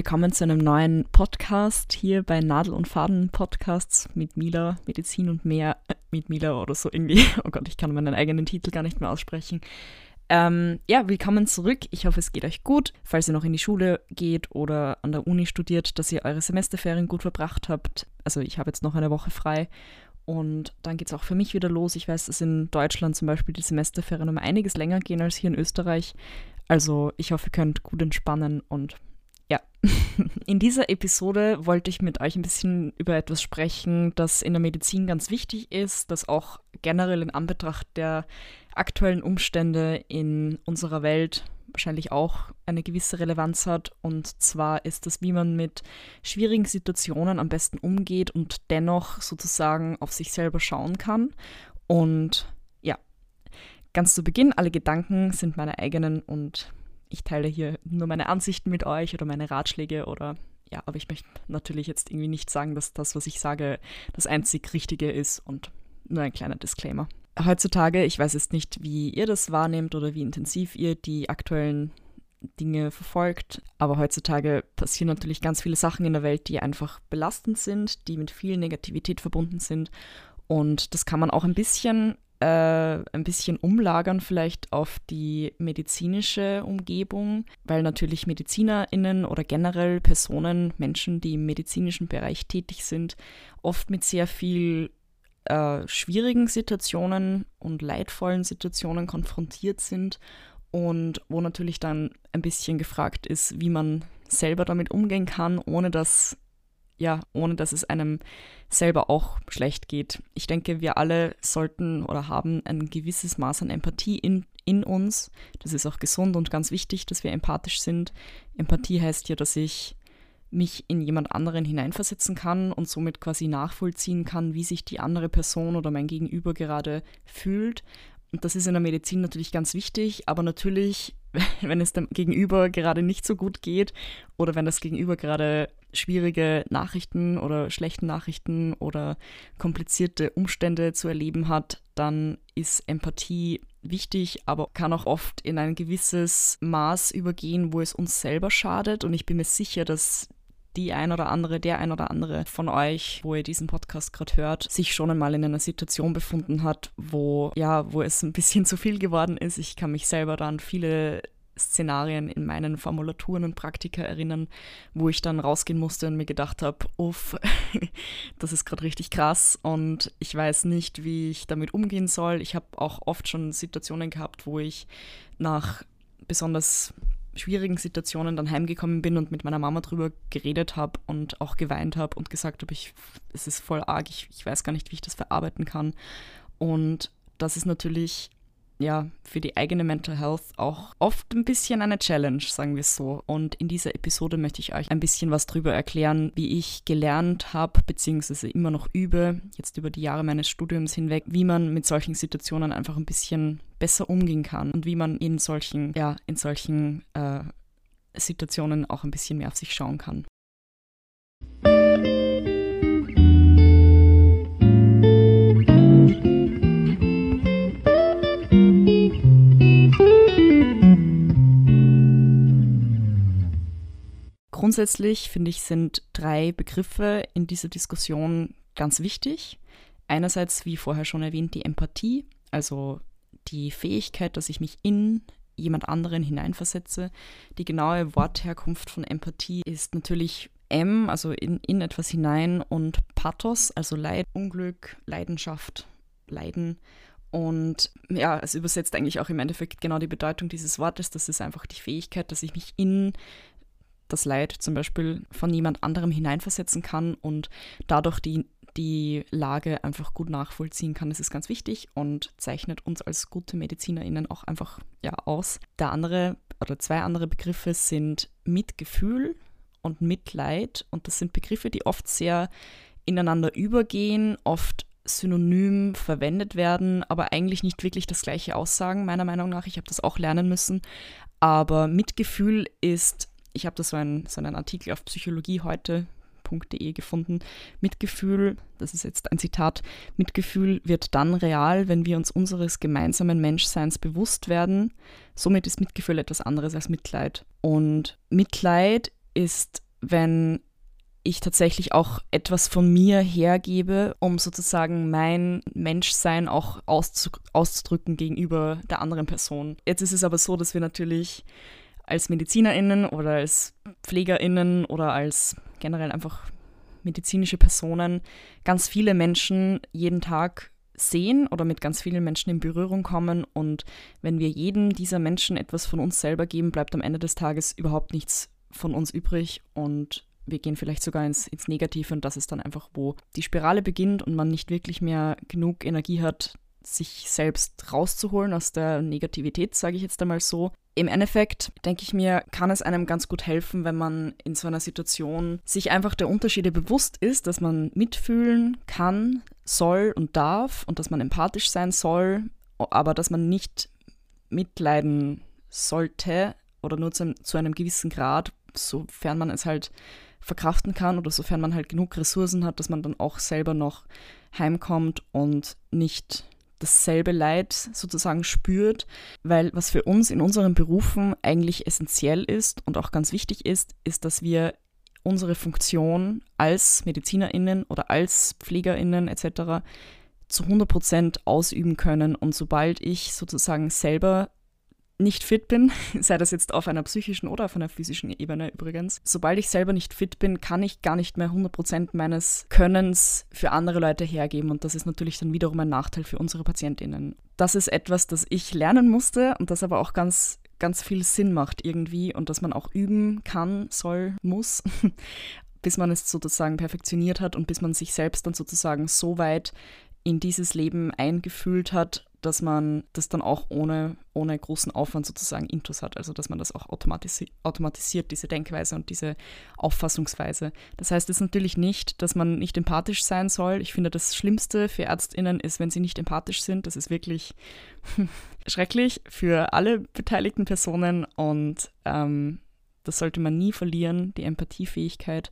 willkommen zu einem neuen Podcast hier bei Nadel und Faden Podcasts mit Mila, Medizin und mehr äh, mit Mila oder so irgendwie. Oh Gott, ich kann meinen eigenen Titel gar nicht mehr aussprechen. Ähm, ja, willkommen zurück. Ich hoffe, es geht euch gut. Falls ihr noch in die Schule geht oder an der Uni studiert, dass ihr eure Semesterferien gut verbracht habt. Also ich habe jetzt noch eine Woche frei und dann geht es auch für mich wieder los. Ich weiß, dass in Deutschland zum Beispiel die Semesterferien um einiges länger gehen als hier in Österreich. Also ich hoffe, ihr könnt gut entspannen und ja. In dieser Episode wollte ich mit euch ein bisschen über etwas sprechen, das in der Medizin ganz wichtig ist, das auch generell in Anbetracht der aktuellen Umstände in unserer Welt wahrscheinlich auch eine gewisse Relevanz hat. Und zwar ist das, wie man mit schwierigen Situationen am besten umgeht und dennoch sozusagen auf sich selber schauen kann. Und ja, ganz zu Beginn, alle Gedanken sind meine eigenen und ich teile hier nur meine Ansichten mit euch oder meine Ratschläge oder ja, aber ich möchte natürlich jetzt irgendwie nicht sagen, dass das, was ich sage, das einzig Richtige ist und nur ein kleiner Disclaimer heutzutage, ich weiß jetzt nicht, wie ihr das wahrnehmt oder wie intensiv ihr die aktuellen Dinge verfolgt, aber heutzutage passieren natürlich ganz viele Sachen in der Welt, die einfach belastend sind, die mit viel Negativität verbunden sind. Und das kann man auch ein bisschen, äh, ein bisschen umlagern, vielleicht auf die medizinische Umgebung, weil natürlich MedizinerInnen oder generell Personen, Menschen, die im medizinischen Bereich tätig sind, oft mit sehr viel äh, schwierigen Situationen und leidvollen Situationen konfrontiert sind und wo natürlich dann ein bisschen gefragt ist, wie man selber damit umgehen kann, ohne dass ja, ohne dass es einem selber auch schlecht geht. Ich denke, wir alle sollten oder haben ein gewisses Maß an Empathie in, in uns. Das ist auch gesund und ganz wichtig, dass wir empathisch sind. Empathie heißt ja, dass ich mich in jemand anderen hineinversetzen kann und somit quasi nachvollziehen kann, wie sich die andere Person oder mein Gegenüber gerade fühlt. Und das ist in der Medizin natürlich ganz wichtig, aber natürlich, wenn es dem Gegenüber gerade nicht so gut geht oder wenn das Gegenüber gerade schwierige Nachrichten oder schlechte Nachrichten oder komplizierte Umstände zu erleben hat, dann ist Empathie wichtig, aber kann auch oft in ein gewisses Maß übergehen, wo es uns selber schadet. Und ich bin mir sicher, dass die ein oder andere, der ein oder andere von euch, wo ihr diesen Podcast gerade hört, sich schon einmal in einer Situation befunden hat, wo ja, wo es ein bisschen zu viel geworden ist. Ich kann mich selber dann viele Szenarien in meinen Formulaturen und Praktika erinnern, wo ich dann rausgehen musste und mir gedacht habe, uff, das ist gerade richtig krass und ich weiß nicht, wie ich damit umgehen soll. Ich habe auch oft schon Situationen gehabt, wo ich nach besonders schwierigen Situationen dann heimgekommen bin und mit meiner Mama drüber geredet habe und auch geweint habe und gesagt habe, es ist voll arg, ich, ich weiß gar nicht, wie ich das verarbeiten kann. Und das ist natürlich ja für die eigene Mental Health auch oft ein bisschen eine Challenge, sagen wir es so. Und in dieser Episode möchte ich euch ein bisschen was darüber erklären, wie ich gelernt habe, beziehungsweise immer noch übe, jetzt über die Jahre meines Studiums hinweg, wie man mit solchen Situationen einfach ein bisschen besser umgehen kann und wie man in solchen, ja, in solchen äh, Situationen auch ein bisschen mehr auf sich schauen kann. Grundsätzlich finde ich, sind drei Begriffe in dieser Diskussion ganz wichtig. Einerseits, wie vorher schon erwähnt, die Empathie, also die Fähigkeit, dass ich mich in jemand anderen hineinversetze. Die genaue Wortherkunft von Empathie ist natürlich M, also in, in etwas hinein, und Pathos, also Leid, Unglück, Leidenschaft, Leiden. Und ja, es übersetzt eigentlich auch im Endeffekt genau die Bedeutung dieses Wortes. Das ist einfach die Fähigkeit, dass ich mich in das Leid zum Beispiel von jemand anderem hineinversetzen kann und dadurch die, die Lage einfach gut nachvollziehen kann. Das ist ganz wichtig und zeichnet uns als gute MedizinerInnen auch einfach ja, aus. Der andere oder zwei andere Begriffe sind Mitgefühl und Mitleid und das sind Begriffe, die oft sehr ineinander übergehen, oft synonym verwendet werden, aber eigentlich nicht wirklich das gleiche aussagen, meiner Meinung nach. Ich habe das auch lernen müssen. Aber Mitgefühl ist ich habe da so, ein, so einen Artikel auf psychologieheute.de gefunden. Mitgefühl, das ist jetzt ein Zitat, Mitgefühl wird dann real, wenn wir uns unseres gemeinsamen Menschseins bewusst werden. Somit ist Mitgefühl etwas anderes als Mitleid. Und Mitleid ist wenn ich tatsächlich auch etwas von mir hergebe, um sozusagen mein Menschsein auch auszudrücken gegenüber der anderen Person. Jetzt ist es aber so, dass wir natürlich als MedizinerInnen oder als PflegerInnen oder als generell einfach medizinische Personen ganz viele Menschen jeden Tag sehen oder mit ganz vielen Menschen in Berührung kommen. Und wenn wir jedem dieser Menschen etwas von uns selber geben, bleibt am Ende des Tages überhaupt nichts von uns übrig und wir gehen vielleicht sogar ins, ins Negative und das ist dann einfach, wo die Spirale beginnt und man nicht wirklich mehr genug Energie hat, sich selbst rauszuholen aus der Negativität, sage ich jetzt einmal so. Im Endeffekt denke ich mir, kann es einem ganz gut helfen, wenn man in so einer Situation sich einfach der Unterschiede bewusst ist, dass man mitfühlen kann, soll und darf und dass man empathisch sein soll, aber dass man nicht mitleiden sollte oder nur zu, zu einem gewissen Grad, sofern man es halt verkraften kann oder sofern man halt genug Ressourcen hat, dass man dann auch selber noch heimkommt und nicht dasselbe Leid sozusagen spürt, weil was für uns in unseren Berufen eigentlich essentiell ist und auch ganz wichtig ist, ist, dass wir unsere Funktion als Medizinerinnen oder als Pflegerinnen etc. zu 100 Prozent ausüben können. Und sobald ich sozusagen selber nicht fit bin, sei das jetzt auf einer psychischen oder auf einer physischen Ebene übrigens, sobald ich selber nicht fit bin, kann ich gar nicht mehr 100% meines Könnens für andere Leute hergeben und das ist natürlich dann wiederum ein Nachteil für unsere Patientinnen. Das ist etwas, das ich lernen musste und das aber auch ganz ganz viel Sinn macht irgendwie und dass man auch üben kann, soll, muss, bis man es sozusagen perfektioniert hat und bis man sich selbst dann sozusagen so weit in dieses Leben eingefühlt hat, dass man das dann auch ohne, ohne großen Aufwand sozusagen intus hat, also dass man das auch automatisi automatisiert, diese Denkweise und diese Auffassungsweise. Das heißt jetzt natürlich nicht, dass man nicht empathisch sein soll. Ich finde, das Schlimmste für ÄrztInnen ist, wenn sie nicht empathisch sind. Das ist wirklich schrecklich für alle beteiligten Personen und ähm, das sollte man nie verlieren, die Empathiefähigkeit.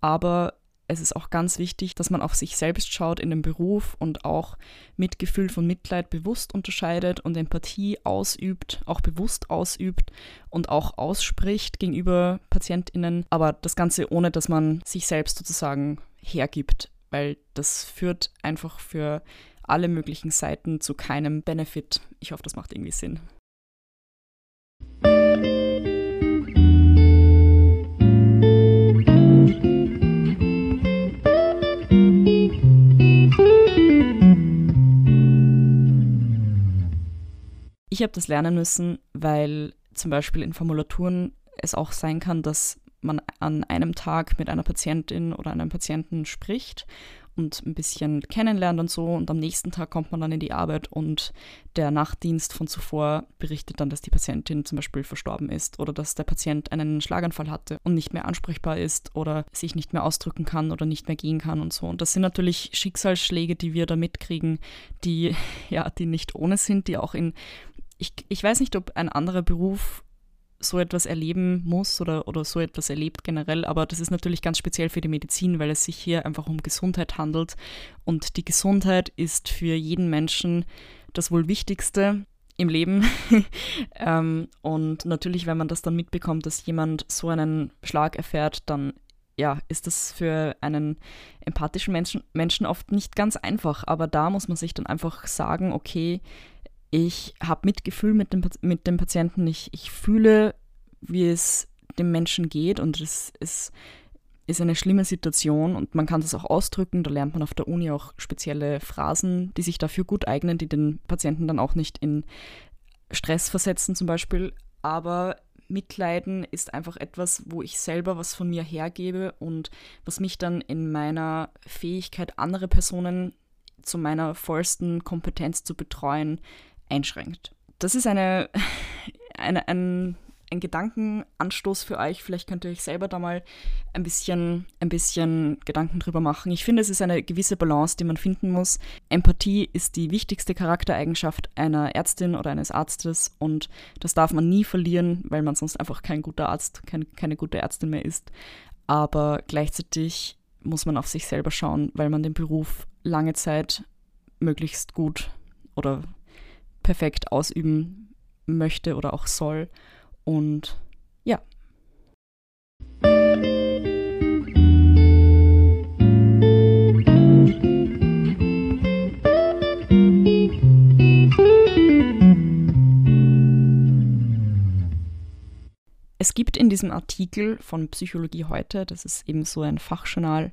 Aber es ist auch ganz wichtig, dass man auf sich selbst schaut in dem Beruf und auch mit Gefühl von Mitleid bewusst unterscheidet und Empathie ausübt, auch bewusst ausübt und auch ausspricht gegenüber PatientInnen. Aber das Ganze ohne, dass man sich selbst sozusagen hergibt, weil das führt einfach für alle möglichen Seiten zu keinem Benefit. Ich hoffe, das macht irgendwie Sinn. Ich habe das lernen müssen, weil zum Beispiel in Formulaturen es auch sein kann, dass man an einem Tag mit einer Patientin oder einem Patienten spricht und ein bisschen kennenlernt und so und am nächsten Tag kommt man dann in die Arbeit und der Nachtdienst von zuvor berichtet dann, dass die Patientin zum Beispiel verstorben ist oder dass der Patient einen Schlaganfall hatte und nicht mehr ansprechbar ist oder sich nicht mehr ausdrücken kann oder nicht mehr gehen kann und so. Und das sind natürlich Schicksalsschläge, die wir da mitkriegen, die ja, die nicht ohne sind, die auch in ich, ich weiß nicht, ob ein anderer Beruf so etwas erleben muss oder, oder so etwas erlebt generell, aber das ist natürlich ganz speziell für die Medizin, weil es sich hier einfach um Gesundheit handelt. Und die Gesundheit ist für jeden Menschen das wohl Wichtigste im Leben. ähm, und natürlich, wenn man das dann mitbekommt, dass jemand so einen Schlag erfährt, dann ja, ist das für einen empathischen Menschen, Menschen oft nicht ganz einfach. Aber da muss man sich dann einfach sagen, okay, ich habe Mitgefühl mit dem, mit dem Patienten. Ich, ich fühle, wie es dem Menschen geht und es ist, ist eine schlimme Situation und man kann das auch ausdrücken. Da lernt man auf der Uni auch spezielle Phrasen, die sich dafür gut eignen, die den Patienten dann auch nicht in Stress versetzen zum Beispiel. Aber Mitleiden ist einfach etwas, wo ich selber was von mir hergebe und was mich dann in meiner Fähigkeit, andere Personen zu meiner vollsten Kompetenz zu betreuen, einschränkt. Das ist eine, eine, ein, ein Gedankenanstoß für euch. Vielleicht könnt ihr euch selber da mal ein bisschen, ein bisschen Gedanken drüber machen. Ich finde, es ist eine gewisse Balance, die man finden muss. Empathie ist die wichtigste Charaktereigenschaft einer Ärztin oder eines Arztes und das darf man nie verlieren, weil man sonst einfach kein guter Arzt, kein, keine gute Ärztin mehr ist. Aber gleichzeitig muss man auf sich selber schauen, weil man den Beruf lange Zeit möglichst gut oder perfekt ausüben möchte oder auch soll. Und ja. Es gibt in diesem Artikel von Psychologie heute, das ist eben so ein Fachjournal,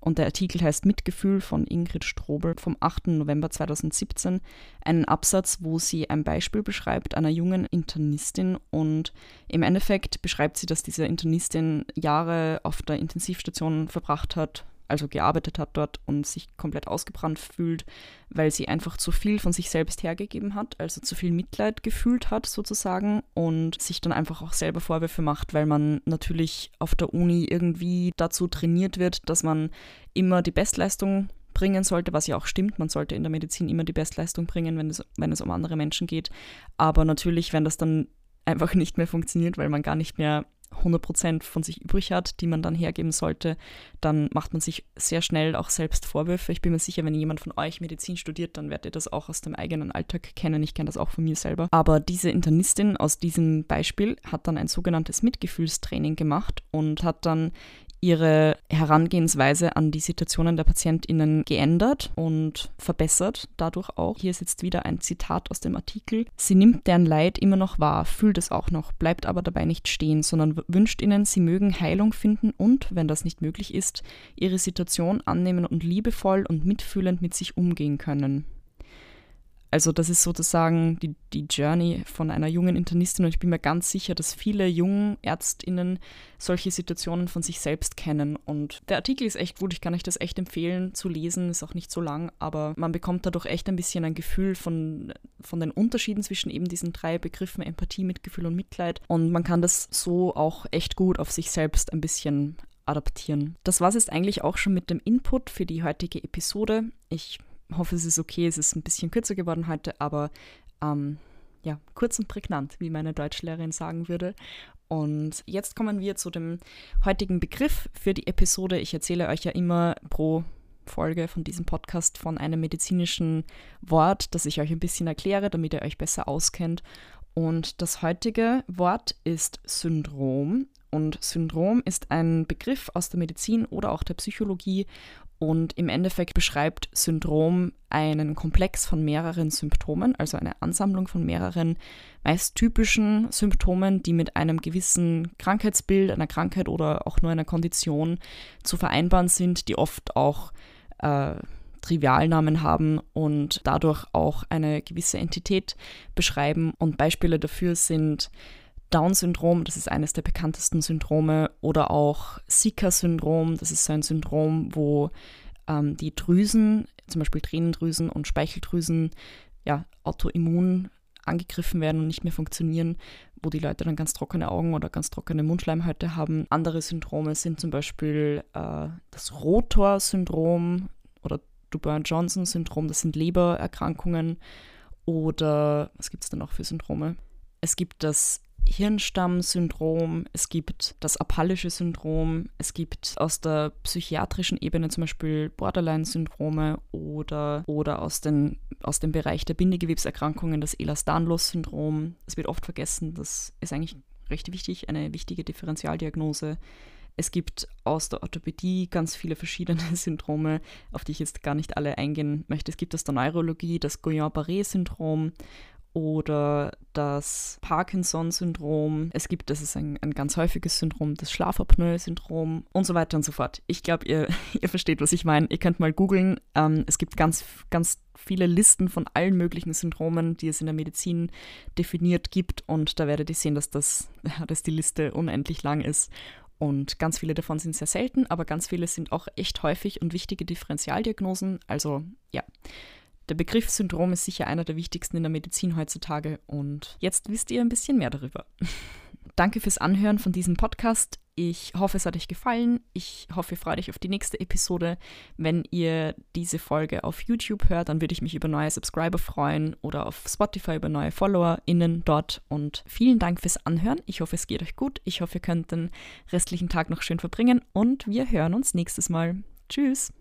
und der Artikel heißt Mitgefühl von Ingrid Strobel vom 8. November 2017, einen Absatz, wo sie ein Beispiel beschreibt einer jungen Internistin und im Endeffekt beschreibt sie, dass diese Internistin Jahre auf der Intensivstation verbracht hat, also gearbeitet hat dort und sich komplett ausgebrannt fühlt, weil sie einfach zu viel von sich selbst hergegeben hat, also zu viel Mitleid gefühlt hat sozusagen und sich dann einfach auch selber Vorwürfe macht, weil man natürlich auf der Uni irgendwie dazu trainiert wird, dass man immer die Bestleistung bringen sollte, was ja auch stimmt. Man sollte in der Medizin immer die Bestleistung bringen, wenn es, wenn es um andere Menschen geht. Aber natürlich, wenn das dann einfach nicht mehr funktioniert, weil man gar nicht mehr 100% von sich übrig hat, die man dann hergeben sollte, dann macht man sich sehr schnell auch selbst Vorwürfe. Ich bin mir sicher, wenn jemand von euch Medizin studiert, dann werdet ihr das auch aus dem eigenen Alltag kennen. Ich kenne das auch von mir selber. Aber diese Internistin aus diesem Beispiel hat dann ein sogenanntes Mitgefühlstraining gemacht und hat dann ihre Herangehensweise an die Situationen der PatientInnen geändert und verbessert, dadurch auch. Hier ist jetzt wieder ein Zitat aus dem Artikel. Sie nimmt deren Leid immer noch wahr, fühlt es auch noch, bleibt aber dabei nicht stehen, sondern wünscht ihnen, sie mögen Heilung finden und, wenn das nicht möglich ist, ihre Situation annehmen und liebevoll und mitfühlend mit sich umgehen können. Also das ist sozusagen die, die Journey von einer jungen Internistin und ich bin mir ganz sicher, dass viele jungen Ärztinnen solche Situationen von sich selbst kennen. Und der Artikel ist echt gut, ich kann euch das echt empfehlen zu lesen, ist auch nicht so lang, aber man bekommt dadurch echt ein bisschen ein Gefühl von, von den Unterschieden zwischen eben diesen drei Begriffen Empathie, Mitgefühl und Mitleid. Und man kann das so auch echt gut auf sich selbst ein bisschen adaptieren. Das war es jetzt eigentlich auch schon mit dem Input für die heutige Episode. Ich hoffe, es ist okay. Es ist ein bisschen kürzer geworden heute, aber ähm, ja, kurz und prägnant, wie meine Deutschlehrerin sagen würde. Und jetzt kommen wir zu dem heutigen Begriff für die Episode. Ich erzähle euch ja immer pro Folge von diesem Podcast von einem medizinischen Wort, das ich euch ein bisschen erkläre, damit ihr euch besser auskennt. Und das heutige Wort ist Syndrom. Und Syndrom ist ein Begriff aus der Medizin oder auch der Psychologie und im Endeffekt beschreibt Syndrom einen Komplex von mehreren Symptomen, also eine Ansammlung von mehreren meist typischen Symptomen, die mit einem gewissen Krankheitsbild, einer Krankheit oder auch nur einer Kondition zu vereinbaren sind, die oft auch äh, Trivialnamen haben und dadurch auch eine gewisse Entität beschreiben. Und Beispiele dafür sind Down-Syndrom, das ist eines der bekanntesten Syndrome, oder auch Zika-Syndrom, das ist so ein Syndrom, wo ähm, die Drüsen, zum Beispiel Tränendrüsen und Speicheldrüsen, ja, autoimmun angegriffen werden und nicht mehr funktionieren, wo die Leute dann ganz trockene Augen oder ganz trockene Mundschleimhäute haben. Andere Syndrome sind zum Beispiel äh, das Rotor-Syndrom oder Dubin-Johnson-Syndrom, das sind Lebererkrankungen. Oder was gibt es denn noch für Syndrome? Es gibt das Hirnstamm-Syndrom, es gibt das apallische Syndrom, es gibt aus der psychiatrischen Ebene zum Beispiel Borderline-Syndrome oder, oder aus, den, aus dem Bereich der Bindegewebserkrankungen das Ehlers-Danlos-Syndrom. Es wird oft vergessen, das ist eigentlich recht wichtig, eine wichtige Differentialdiagnose. Es gibt aus der Orthopädie ganz viele verschiedene Syndrome, auf die ich jetzt gar nicht alle eingehen möchte. Es gibt aus der Neurologie das Guillain-Barré-Syndrom oder das Parkinson-Syndrom. Es gibt, das ist ein, ein ganz häufiges Syndrom, das Schlafapnoe-Syndrom und so weiter und so fort. Ich glaube, ihr, ihr versteht, was ich meine. Ihr könnt mal googeln. Ähm, es gibt ganz, ganz viele Listen von allen möglichen Syndromen, die es in der Medizin definiert gibt und da werdet ihr sehen, dass, das, dass die Liste unendlich lang ist. Und ganz viele davon sind sehr selten, aber ganz viele sind auch echt häufig und wichtige Differentialdiagnosen. Also ja, der Begriff Syndrom ist sicher einer der wichtigsten in der Medizin heutzutage und jetzt wisst ihr ein bisschen mehr darüber. Danke fürs Anhören von diesem Podcast. Ich hoffe, es hat euch gefallen. Ich hoffe, ihr freut euch auf die nächste Episode. Wenn ihr diese Folge auf YouTube hört, dann würde ich mich über neue Subscriber freuen oder auf Spotify über neue FollowerInnen dort. Und vielen Dank fürs Anhören. Ich hoffe, es geht euch gut. Ich hoffe, ihr könnt den restlichen Tag noch schön verbringen und wir hören uns nächstes Mal. Tschüss.